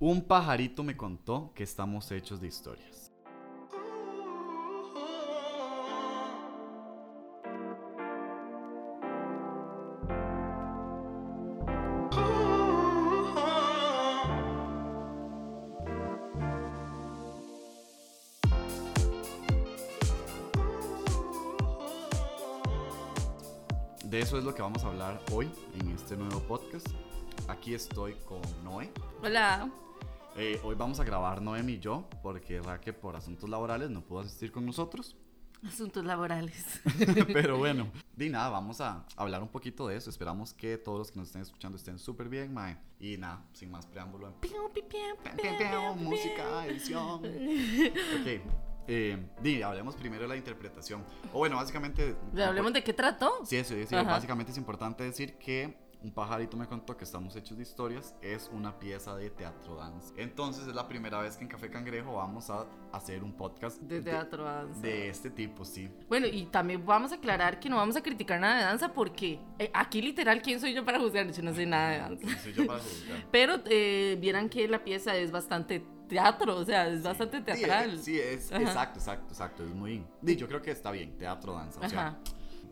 Un pajarito me contó que estamos hechos de historias. De eso es lo que vamos a hablar hoy en este nuevo podcast. Aquí estoy con Noé. Hola. Eh, hoy vamos a grabar Noemi y yo porque Raque por asuntos laborales no pudo asistir con nosotros. Asuntos laborales. Pero bueno, di nada, vamos a hablar un poquito de eso. Esperamos que todos los que nos estén escuchando estén súper bien, mae. Y nada, sin más preámbulo. Música, edición. Ok. Eh, di, hablemos primero de la interpretación. O bueno, básicamente. ¿Hablemos de qué trató? Sí, sí, sí. Ajá. Básicamente es importante decir que un pajarito me contó que estamos hechos de historias es una pieza de teatro dance. Entonces es la primera vez que en Café Cangrejo vamos a hacer un podcast De teatro danza. de este tipo, sí. Bueno, y también vamos a aclarar que no vamos a criticar nada de danza porque eh, aquí literal, ¿quién soy yo para juzgar? Yo no sé nada de danza. No soy yo para juzgar. Pero eh, vieran que la pieza es bastante teatro, o sea, es bastante Sí, teatral. eh, Sí, es Ajá. exacto, exacto, exacto. Es muy. yo creo que está bien, teatro, danza. O sea,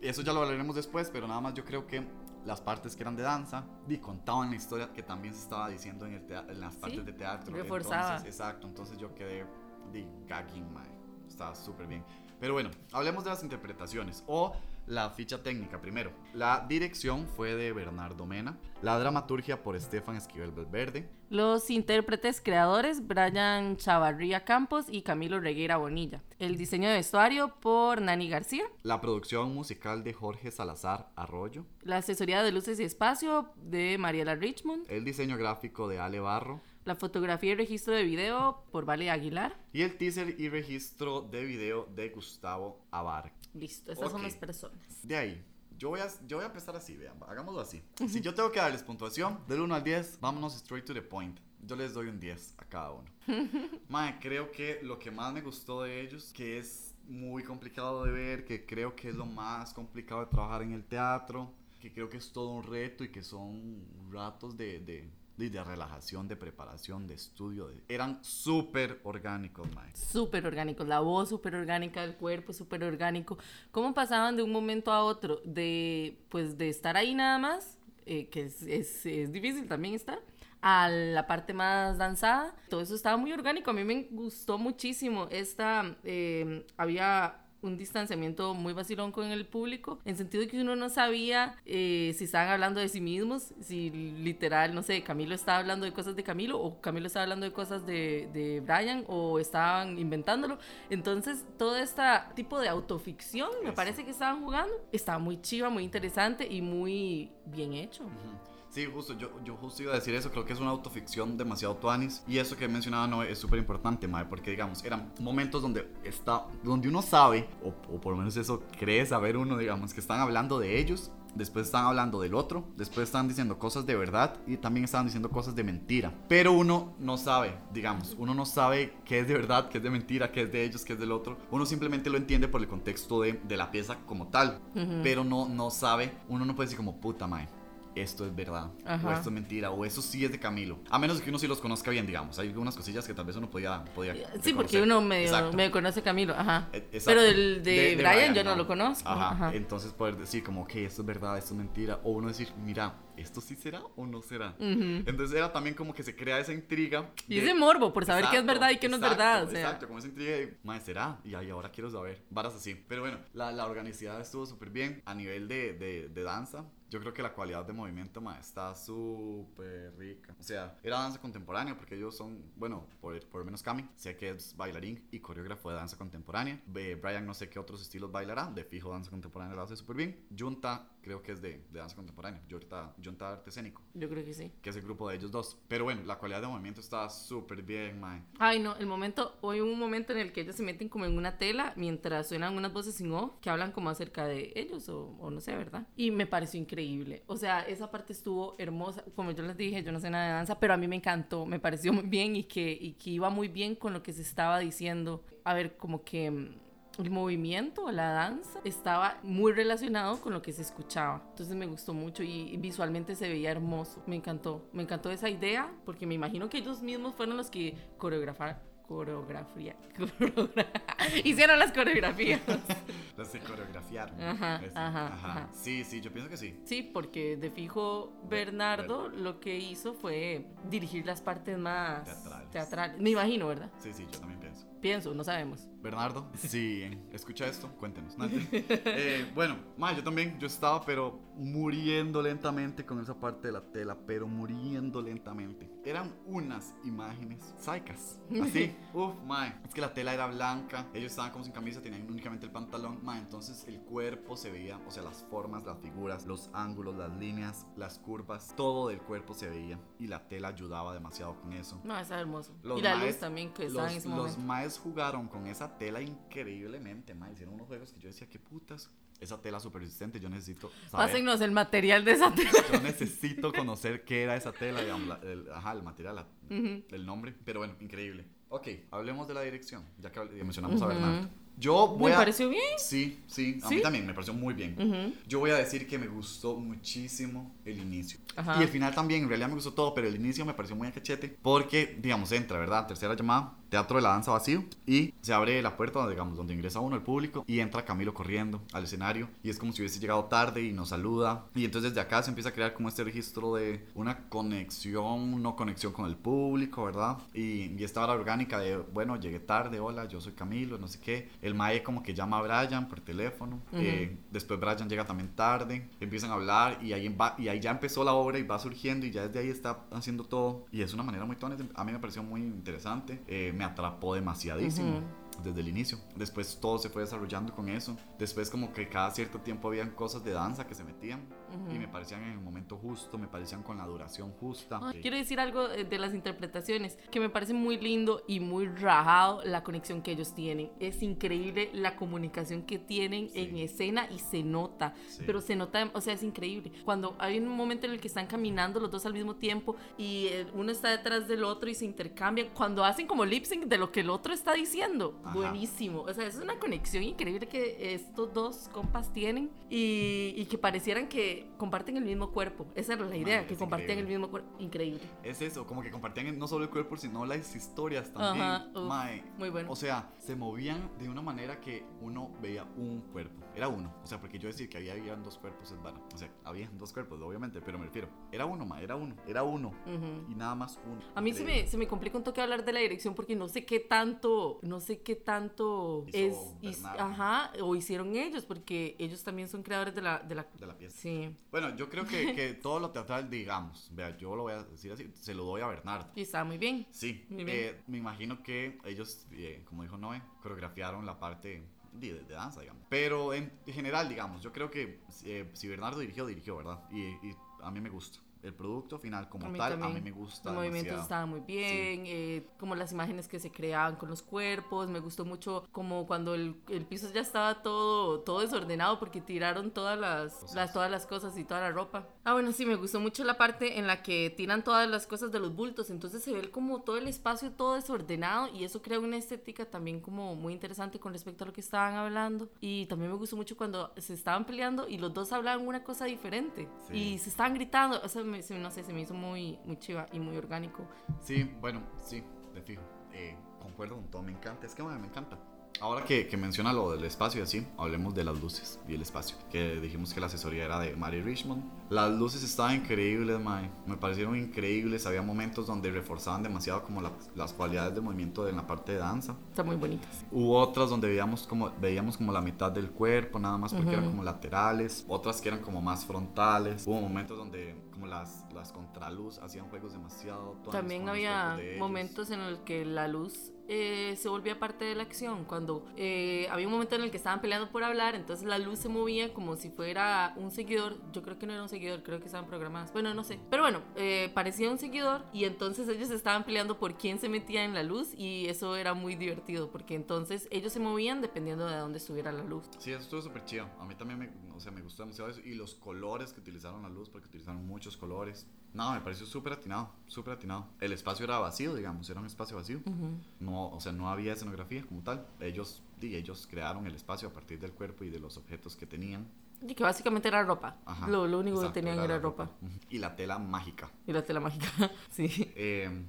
eso ya lo hablaremos después, pero nada más yo creo que las partes que eran de danza, di, contaban la historia que también se estaba diciendo en, el en las partes de teatro. reforzaba. Entonces, exacto, entonces yo quedé, di, gagging, mae. Estaba súper bien. Pero bueno, hablemos de las interpretaciones o la ficha técnica primero. La dirección fue de Bernardo Mena, la dramaturgia por Estefan Esquivel Valverde, Los intérpretes creadores, Brian Chavarría Campos y Camilo Reguera Bonilla. El diseño de vestuario por Nani García. la producción musical de Jorge Salazar Arroyo, La asesoría de luces y espacio de Mariela Richmond. el diseño gráfico de Ale Barro La fotografía y registro de video por Vale Aguilar. y el teaser y registro de video de Gustavo Abar. Listo, estas son Ok. las personas. De ahí, yo voy a, yo voy a empezar así, vean, hagámoslo así. Si yo tengo que darles puntuación del 1 al 10, vámonos straight to the point. Yo les doy un 10 a cada uno. Mae, creo que lo que más me gustó de ellos, que es muy complicado de ver, que creo que es lo más complicado de trabajar en el teatro, que creo que es todo un reto y que son ratos de, de, de, relajación, de preparación, de estudio. eran súper orgánicos, mae. Súper orgánicos, la voz súper orgánica, el cuerpo súper orgánico. ¿Cómo pasaban de un momento a otro? De, pues, de estar ahí nada más, eh, que es, es, es difícil también estar, a la parte más danzada. Todo eso estaba muy orgánico. A mí me gustó muchísimo. Esta, eh, había un distanciamiento muy vacilón con el público, en sentido de que uno no sabía eh, si estaban hablando de sí mismos, si literal, no sé, Camilo estaba hablando de cosas de Camilo o Camilo estaba hablando de cosas de, de Brian o estaban inventándolo. Entonces, todo este tipo de autoficción, me parece que estaban jugando, estaba muy chiva, muy interesante y muy bien hecho. Sí, justo, yo, yo justo iba a decir eso, creo que es una autoficción demasiado tuanis. Y eso que mencionaba no es súper importante, mae, porque digamos, eran momentos donde está, donde uno sabe, o, o por lo menos eso cree saber uno, digamos, que están hablando de ellos, después están hablando del otro, después están diciendo cosas de verdad y también están diciendo cosas de mentira, pero uno no sabe, digamos, uno no sabe qué es de verdad, qué es de mentira, qué es de ellos, qué es del otro, uno simplemente lo entiende por el contexto de, de la pieza como tal, pero no, no sabe, uno no puede decir como puta, mae esto es verdad, o Ajá. esto es mentira, o eso sí es de Camilo. A menos que uno sí los conozca bien, digamos. Hay algunas cosillas que tal vez uno podía, podía Sí, porque uno medio, Exacto. me conoce Camilo, ajá. E- exacto. Pero del de, Brian, yo no, lo conozco. Ajá. Ajá. Entonces poder decir como que esto es verdad, esto es mentira, o uno decir, mira, esto sí será o no será. Ujú. Entonces era también como que se crea esa intriga. Y de- ese morbo por saber qué es verdad y qué no es verdad. O sea, Exacto, como esa intriga de, madre, ¿será? Y ahí ahora quiero saber. Varas así. Pero bueno, la, la organicidad estuvo súper bien a nivel de, de, de danza. Yo creo que la cualidad de movimiento, ma, está súper rica. O sea, era danza contemporánea porque ellos son, bueno, por, por lo menos Cami, sé que es bailarín y coreógrafo de danza contemporánea. Be- Brian no sé qué otros estilos bailará, de fijo danza contemporánea lo hace súper bien. Junta creo que es de, de danza contemporánea, Junta, Junta Arte Escénico, yo creo que sí. que es el grupo de ellos dos. Pero bueno, la cualidad de movimiento está súper bien, mae. Ay, no, el momento, hoy hubo un momento en el que ellos se meten como en una tela mientras suenan unas voces sin off que hablan como acerca de ellos o, o no sé, ¿verdad? Y me pareció increíble. O sea, esa parte estuvo hermosa. Como yo les dije, yo no sé nada de danza, pero a mí me encantó, me pareció muy bien y que, y que iba muy bien con lo que se estaba diciendo. A ver, como que mm, el movimiento, la danza, estaba muy relacionado con lo que se escuchaba. Entonces me gustó mucho y visualmente se veía hermoso. Me encantó. Me encantó esa idea porque me imagino que ellos mismos fueron los que coreografaron coreografía. Hicieron las coreografías. las se coreografiaron. Ajá, ajá, Sí, sí, yo pienso que sí. Sí, porque de fijo Bernardo lo que hizo fue dirigir las partes más teatrales. teatrales. Me imagino, ¿verdad? Sí, sí, yo también pienso. No sabemos. Bernardo, si escucha esto, cuéntenos. Eh, bueno, ma, yo también, yo estaba pero muriendo lentamente con esa parte de la tela, pero muriendo lentamente. Eran unas imágenes saicas. Así, uff, ma, es que la tela era blanca, ellos estaban como sin camisa, tenían únicamente el pantalón, ma, entonces el cuerpo se veía, o sea, las formas, las figuras, los ángulos, las líneas, las curvas, todo del cuerpo se veía y la tela ayudaba demasiado con eso. No, está hermoso. y la luz también que estaba en ese momento. Los maes jugaron con esa tela increíblemente, ma. Hicieron unos juegos que yo decía, qué putas. Esa tela súper resistente, yo necesito saber. Pásennos el material de esa tela. Yo necesito conocer qué era esa tela, digamos, el, ajá, el material, el nombre. Pero bueno, increíble. Ok, hablemos de la dirección, ya que mencionamos a Bernardo. Yo voy ¿Me pareció bien? Sí, sí, a mí también me pareció muy bien. Yo voy a decir que me gustó muchísimo el inicio. Y el final también, en realidad me gustó todo, pero el inicio me pareció muy a cachete porque, digamos, entra, ¿verdad? Tercera llamada, Teatro de la Danza vacío y se abre la puerta, digamos, donde ingresa uno, el público, y entra Camilo corriendo al escenario y es como si hubiese llegado tarde y nos saluda. Y entonces desde acá se empieza a crear como este registro de una conexión, no conexión con el público, ¿verdad? Y, y esta hora orgánica de, bueno, llegué tarde, hola, yo soy Camilo, no sé qué. El mae como que llama a Brian por teléfono, eh, después Brian llega también tarde, empiezan a hablar y ahí, va, y ahí ya empezó la obra y va surgiendo y ya desde ahí está haciendo todo. Y es una manera muy tonta, a mí me pareció muy interesante, eh, me atrapó demasiadísimo desde el inicio. Después todo se fue desarrollando con eso. Después como que cada cierto tiempo habían cosas de danza que se metían y me parecían en el momento justo, me parecían con la duración justa. Quiero decir algo eh, de las interpretaciones que me parece muy lindo y muy rajado la conexión que ellos tienen. Es increíble la comunicación que tienen en escena y se nota, pero se nota, o sea, es increíble. Cuando hay un momento en el que están caminando los dos al mismo tiempo y eh, uno está detrás del otro y se intercambian, cuando hacen como lip sync de lo que el otro está diciendo buenísimo. O sea, es una conexión increíble que estos dos compas tienen y, que parecieran que comparten el mismo cuerpo. Esa era la idea, que compartían el mismo cuerpo. Increíble. Es eso, como que compartían no solo el cuerpo, sino las historias también. muy bueno. O sea, se movían de una manera que uno veía un cuerpo. Era uno. O sea, porque yo decir que había, habían dos cuerpos es vano. O sea, había dos cuerpos, obviamente, pero me refiero. Era uno, ma, era uno. Era uno. Y nada más uno. A mí se me, se me complica un toque hablar de la dirección porque no sé qué tanto, no sé qué tanto es, ajá, o hicieron ellos, porque ellos también son creadores de la, de la, de la pieza. Sí. Bueno, yo creo que, que, todo lo teatral, digamos, vea, yo lo voy a decir así, se lo doy a Bernardo. Y está muy bien. Sí, eh, me imagino que ellos, eh, como dijo Noé, coreografiaron la parte de, danza, digamos. Pero en general, digamos, yo creo que eh, si Bernardo dirigió, dirigió, ¿verdad? Y, y a mí me gusta el producto final como tal a mí me gusta. Los movimientos estaban muy bien, eh, como las imágenes que se creaban con los cuerpos, me gustó mucho como cuando el, el piso ya estaba todo, todo desordenado porque tiraron todas las, las, todas las cosas y toda la ropa. Ah, bueno, sí, me gustó mucho la parte en la que tiran todas las cosas de los bultos, entonces se ve como todo el espacio todo desordenado y eso crea una estética también como muy interesante con respecto a lo que estaban hablando. Y también me gustó mucho cuando se estaban peleando y los dos hablaban una cosa diferente y se estaban gritando, o sea, me no sé, se me hizo muy, muy chiva y muy orgánico. Sí, bueno, sí, de fijo. Eh, concuerdo con todo, me encanta, es que me encanta. Ahora que, que, menciona lo del espacio y así, hablemos de las luces y el espacio. Que dijimos que la asesoría era de Mary Richmond. Las luces estaban increíbles, mae. Me parecieron increíbles. Había momentos donde reforzaban demasiado como las cualidades del movimiento en la parte de danza. Están muy bonitas. Hubo otras donde veíamos como, veíamos como la mitad del cuerpo, nada más porque eran como laterales. Otras que eran como más frontales. Hubo momentos donde como las, las contraluz hacían juegos demasiado... También había momentos en los que la luz eh, se volvía parte de la acción. Cuando eh, había un momento en el que estaban peleando por hablar, entonces la luz se movía como si fuera un seguidor. Yo creo que no era un seguidor, creo que estaban programadas. Bueno, no sé. Pero bueno, eh, parecía un seguidor y entonces ellos estaban peleando por quién se metía en la luz y eso era muy divertido porque entonces ellos se movían dependiendo de dónde estuviera la luz. Sí, eso estuvo súper chido. A mí también me, o sea, me gustó demasiado eso. Y los colores que utilizaron la luz, porque utilizaron mucho muchos colores. No, me pareció súper atinado, súper atinado. El espacio era vacío, digamos, era un espacio vacío. No, o sea, no había escenografía como tal. Ellos, di, ellos crearon el espacio a partir del cuerpo y de los objetos que tenían. Y que básicamente era ropa. Ajá, lo, lo único exacto, que tenían era, ropa. Ujú. Y la tela mágica. Y la tela mágica. sí. Eh,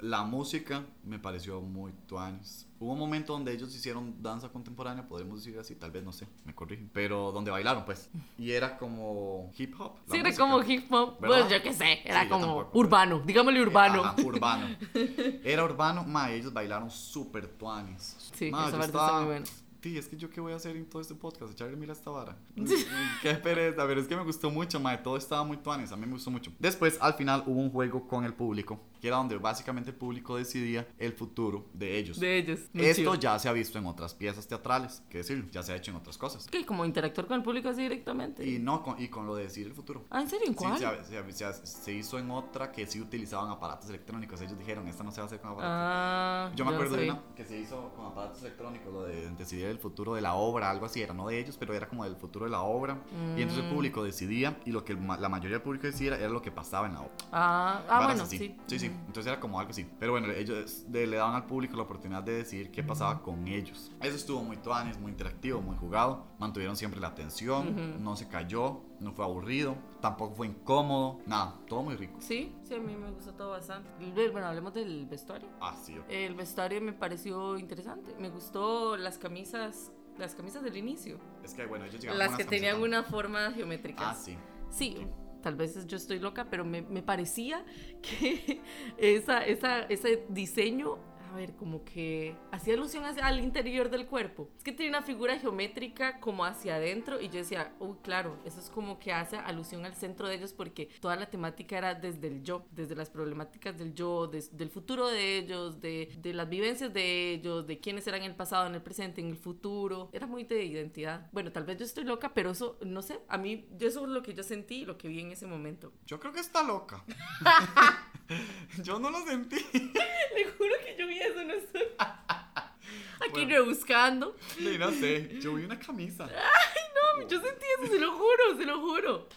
la música me pareció muy tuanis. Hubo un momento donde ellos hicieron danza contemporánea, podemos decir así, tal vez, no sé, me corrigen. Pero donde bailaron, pues. Y era como hip hop. Sí, era música. como hip hop. ¿Verdad? Pues yo qué sé, era Sí, como tampoco. urbano. Digámosle urbano. Ajá, urbano. Era urbano, ma, ellos bailaron súper tuanis. Sí, Ma, esa parte está estaba- muy buena. Sí, es que yo qué voy a hacer en todo este podcast, echarle mil a esta vara. qué pereza, pero es que me gustó mucho, ma, todo estaba muy tuanis, a mí me gustó mucho. Después, al final, hubo un juego con el público, que era donde básicamente el público decidía el futuro de ellos. De ellos. Esto chido. ya se ha visto en otras piezas teatrales, que decir, ya se ha hecho en otras cosas. Que como interactuar con el público así directamente. Y no con, y con lo de decir el futuro. Ah, ¿en serio? ¿En Sí, cuál? se, se- se- se hizo en otra que sí utilizaban aparatos electrónicos. Ellos dijeron, esta no se va a hacer con aparatos. Ah, Yo me no acuerdo de una que se hizo con aparatos electrónicos, lo de decidir el futuro de la obra, algo así, era no de ellos, pero era como del futuro de la obra. Y entonces el Mm. público decidía y lo que la mayoría del público decidiera era lo que pasaba en la obra. Ah, ah bueno, así. sí. Sí, sí. Entonces era como algo así. Pero bueno, ellos de- le daban al público la oportunidad de decidir qué pasaba con ellos. Eso estuvo muy tuanes, muy interactivo, muy jugado. Mantuvieron siempre la atención, no se cayó, no fue aburrido, tampoco fue incómodo, nada, todo muy rico. Sí, sí, a mí me gustó todo bastante. Bueno, hablemos del vestuario. Ah, sí. El vestuario me pareció interesante. Me gustó las camisas, las camisas del inicio. Es que bueno, ellos llegaron Las con que tenían una forma geométrica. Ah. Sí, Sí. Tal vez yo estoy loca, pero me, me parecía que esa, esa, ese diseño, a ver, como que hacía alusión hacia, al interior del cuerpo. Es que tiene una figura geométrica como hacia adentro y yo decía, uy, claro, eso es como que hace alusión al centro de ellos porque toda la temática era desde el yo, desde las problemáticas del yo, des- del futuro de ellos, de, de las vivencias de ellos, de quiénes eran en el pasado, en el presente, en el futuro. Era muy de identidad. Bueno, tal vez yo estoy loca, pero eso, no sé, a mí, eso es lo que yo sentí lo que vi en ese momento. Yo creo que está loca. Yo no lo sentí. Le juro que yo vi eso, no estoy aquí Bueno. rebuscando. No sé, yo vi una camisa. No, yo sentí eso, se lo juro, se lo juro.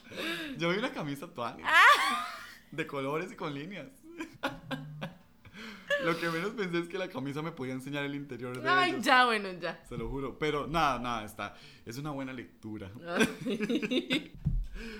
Yo vi una camisa tuani. De colores y con líneas. Lo que menos pensé es que la camisa me podía enseñar el interior de Ay, ellos. ya, bueno, ya. Se lo juro. Pero nada, nada, está. Es una buena lectura.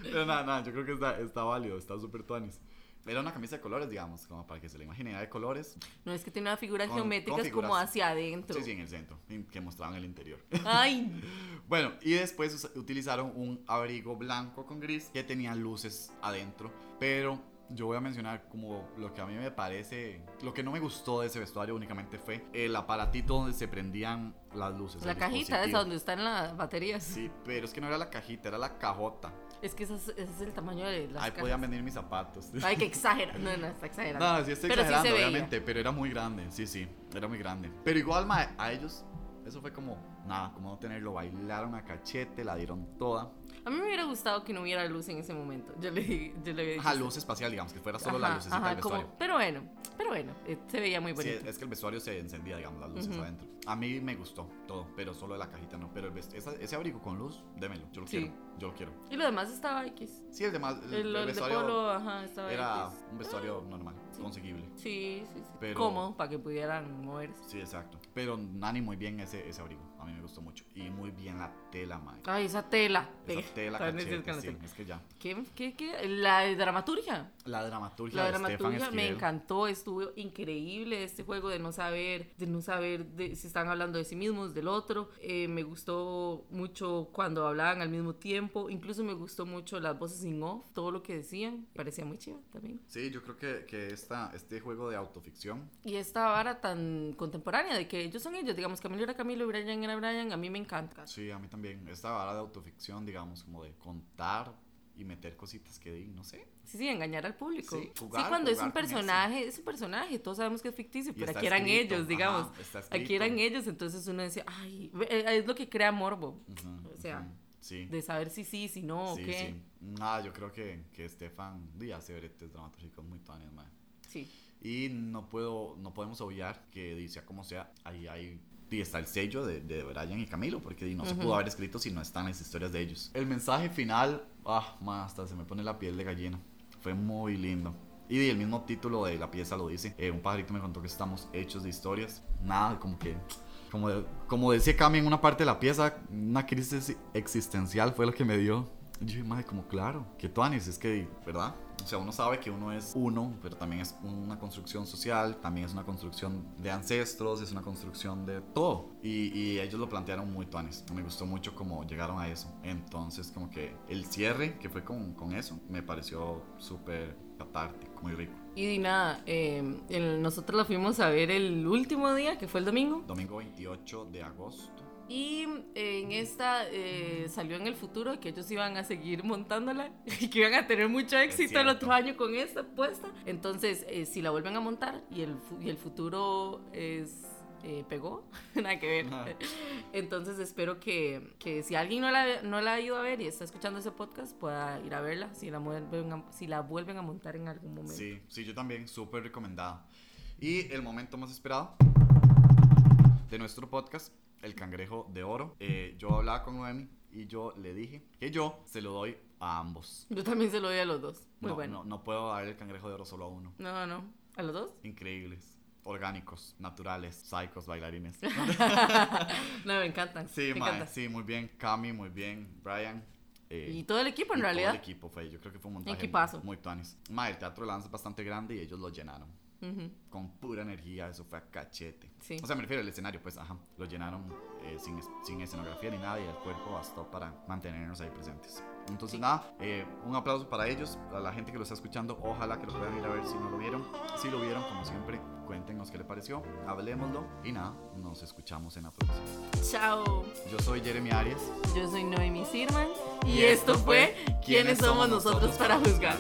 Pero nada, nada, yo creo que está, está válido, está súper tuanis. Era una camisa de colores, digamos, como para que se la imaginen, era de colores. No, es que tiene una figura Con- geométrica con como hacia adentro. Sí, sí, en el centro, en- que mostraban el interior. Ay, Bueno, y después utilizaron un abrigo blanco con gris que tenía luces adentro, pero yo voy a mencionar como lo que a mí me parece, lo que no me gustó de ese vestuario únicamente fue el aparatito donde se prendían las luces. la cajita esa donde están las baterías. Sí, pero es que no era la cajita, era la cajota. Es que ese es, ese es el tamaño de las Ahí cajas. podían venir mis zapatos. Ay, que exagera. No, no, está exagerando. No, sí estoy Pero sí exagerando, veía. obviamente, pero era muy grande, sí, sí, era muy grande. Pero igual, ma, a ellos, eso fue como, nada, como no tenerlo, bailaron a cachete, la dieron toda. A mí me hubiera gustado que no hubiera luz en ese momento. Yo le, yo le Ajá, luz espacial, digamos, que fuera solo la Ajá, lucecita ajá, del como- vestuario. pero bueno, pero bueno, eh, se veía muy Sí, bonito. es que el vestuario se encendía, digamos, las luces Ujú. adentro. A mí me gustó todo, pero solo de la cajita no. Pero el esa- ese abrigo con luz, démelo, yo lo Sí. quiero, yo lo quiero. Y lo demás estaba X. Sí, el demás, el, El, el el de vestuario polo, ajá, estaba era X. un vestuario normal, conseguible. Sí, sí, sí. Pero- Cómodo para que pudieran moverse. Sí, exacto. Pero Nani muy bien ese, ese abrigo, a mí me gustó mucho. Y muy bien la tela, man. Ay, esa tela. Esa tela cachete, es que la sí, tela. es que ya. ¿Qué, qué, qué? La dramaturgia. La dramaturgia La de Stefan dramaturgia me encantó, estuvo increíble este juego de no saber, de no saber de, si están hablando de sí mismos, del otro. Eh, me gustó mucho cuando hablaban al mismo tiempo, incluso me gustó mucho las voces in off, todo lo que decían, parecía muy chido también. Sí, yo creo que, que esta, este juego de autoficción Y esta vara tan contemporánea de que ellos son ellos, digamos, Camilo era Camilo Brian era Brian, a mí me encanta. Sí, a mí también. Esta vara de autoficción, digamos, como de contar y meter cositas que no sé. Sí, sí, engañar al público. Sí, Sí, jugar- cuando es jugar un con eso. personaje, es un personaje, todos sabemos que es ficticio, pero aquí eran escrito, ellos, digamos. ajá, Aquí eran ellos, entonces uno decía, ay, eh, es lo que crea morbo. Ujú, O sea, ujú, sí. De saber si sí, si no, o sí, qué. sí. Nada, yo creo que, que Stefan Díaz hace bretes dramatúrgicos muy tuanes, man. Sí. Y no puedo, no podemos obviar que dice como sea, ahí hay y está el sello de, de Brian y Camilo, porque no se pudo haber escrito si no están las historias de ellos. El mensaje final, ah, ma, hasta se me pone la piel de gallina. fue muy lindo. Y el mismo título de la pieza lo dice. Eh, un pajarito me contó que estamos hechos de historias. Nada, como que como, como decía Cami en una parte de la pieza, una crisis existencial fue lo que me dio. Yo dije, madre, como claro, que tú es que, ¿verdad? O sea, uno sabe que uno es uno, pero también es una construcción social, también es una construcción de ancestros, es una construcción de todo. Y, y ellos lo plantearon muy tuanes. Me gustó mucho cómo llegaron a eso. Entonces, como que el cierre que fue con, con eso me pareció súper catártico, muy rico. Y nada, eh, nosotros la fuimos a ver el último día, que fue el domingo. Domingo 28 de agosto. Y en esta eh, salió en el futuro que ellos iban a seguir montándola y que iban a tener mucho éxito el otro año con esta puesta. Entonces, eh, si la vuelven a montar y el, y el futuro es eh, pegó, nada que ver. Entonces espero que, que, si alguien no la, no la ha ido a ver y está escuchando ese podcast, pueda ir a verla si la vuelven a, si la vuelven a montar en algún momento. Sí, sí, yo también, súper recomendada. Y el momento más esperado de nuestro podcast, El Cangrejo de Oro. Eh, yo hablaba con Noemi y yo le dije que yo se lo doy a ambos. Yo también se lo doy a los dos. Muy bueno. No, no puedo dar el Cangrejo de Oro solo a uno. No, no. ¿A los dos? Increíbles orgánicos, naturales, psicos, bailarines. no, me encantan. Sí, me sí, muy bien. Cami, muy bien. Brian. Eh, y todo el equipo en realidad. Todo el equipo fue, yo creo que fue un montaje muy tuanis. Ma, el teatro de lanza es bastante grande y ellos lo llenaron. Con pura energía, eso fue a cachete. Sí. O sea, me refiero al escenario, pues, ajá. Lo llenaron eh, sin, sin escenografía ni nada y el cuerpo bastó para mantenernos ahí presentes. Entonces, nada, eh, un aplauso para ellos, a la gente que lo está escuchando. Ojalá que lo puedan ir a ver si no lo vieron. Si lo vieron, como siempre, cuéntenos qué le pareció, hablemoslo y nada, nos escuchamos en la próxima. Chao. Yo soy Jeremy Arias. Yo soy Noemi Sirman. Y, esto fue ¿Quiénes somos nosotros para juzgar?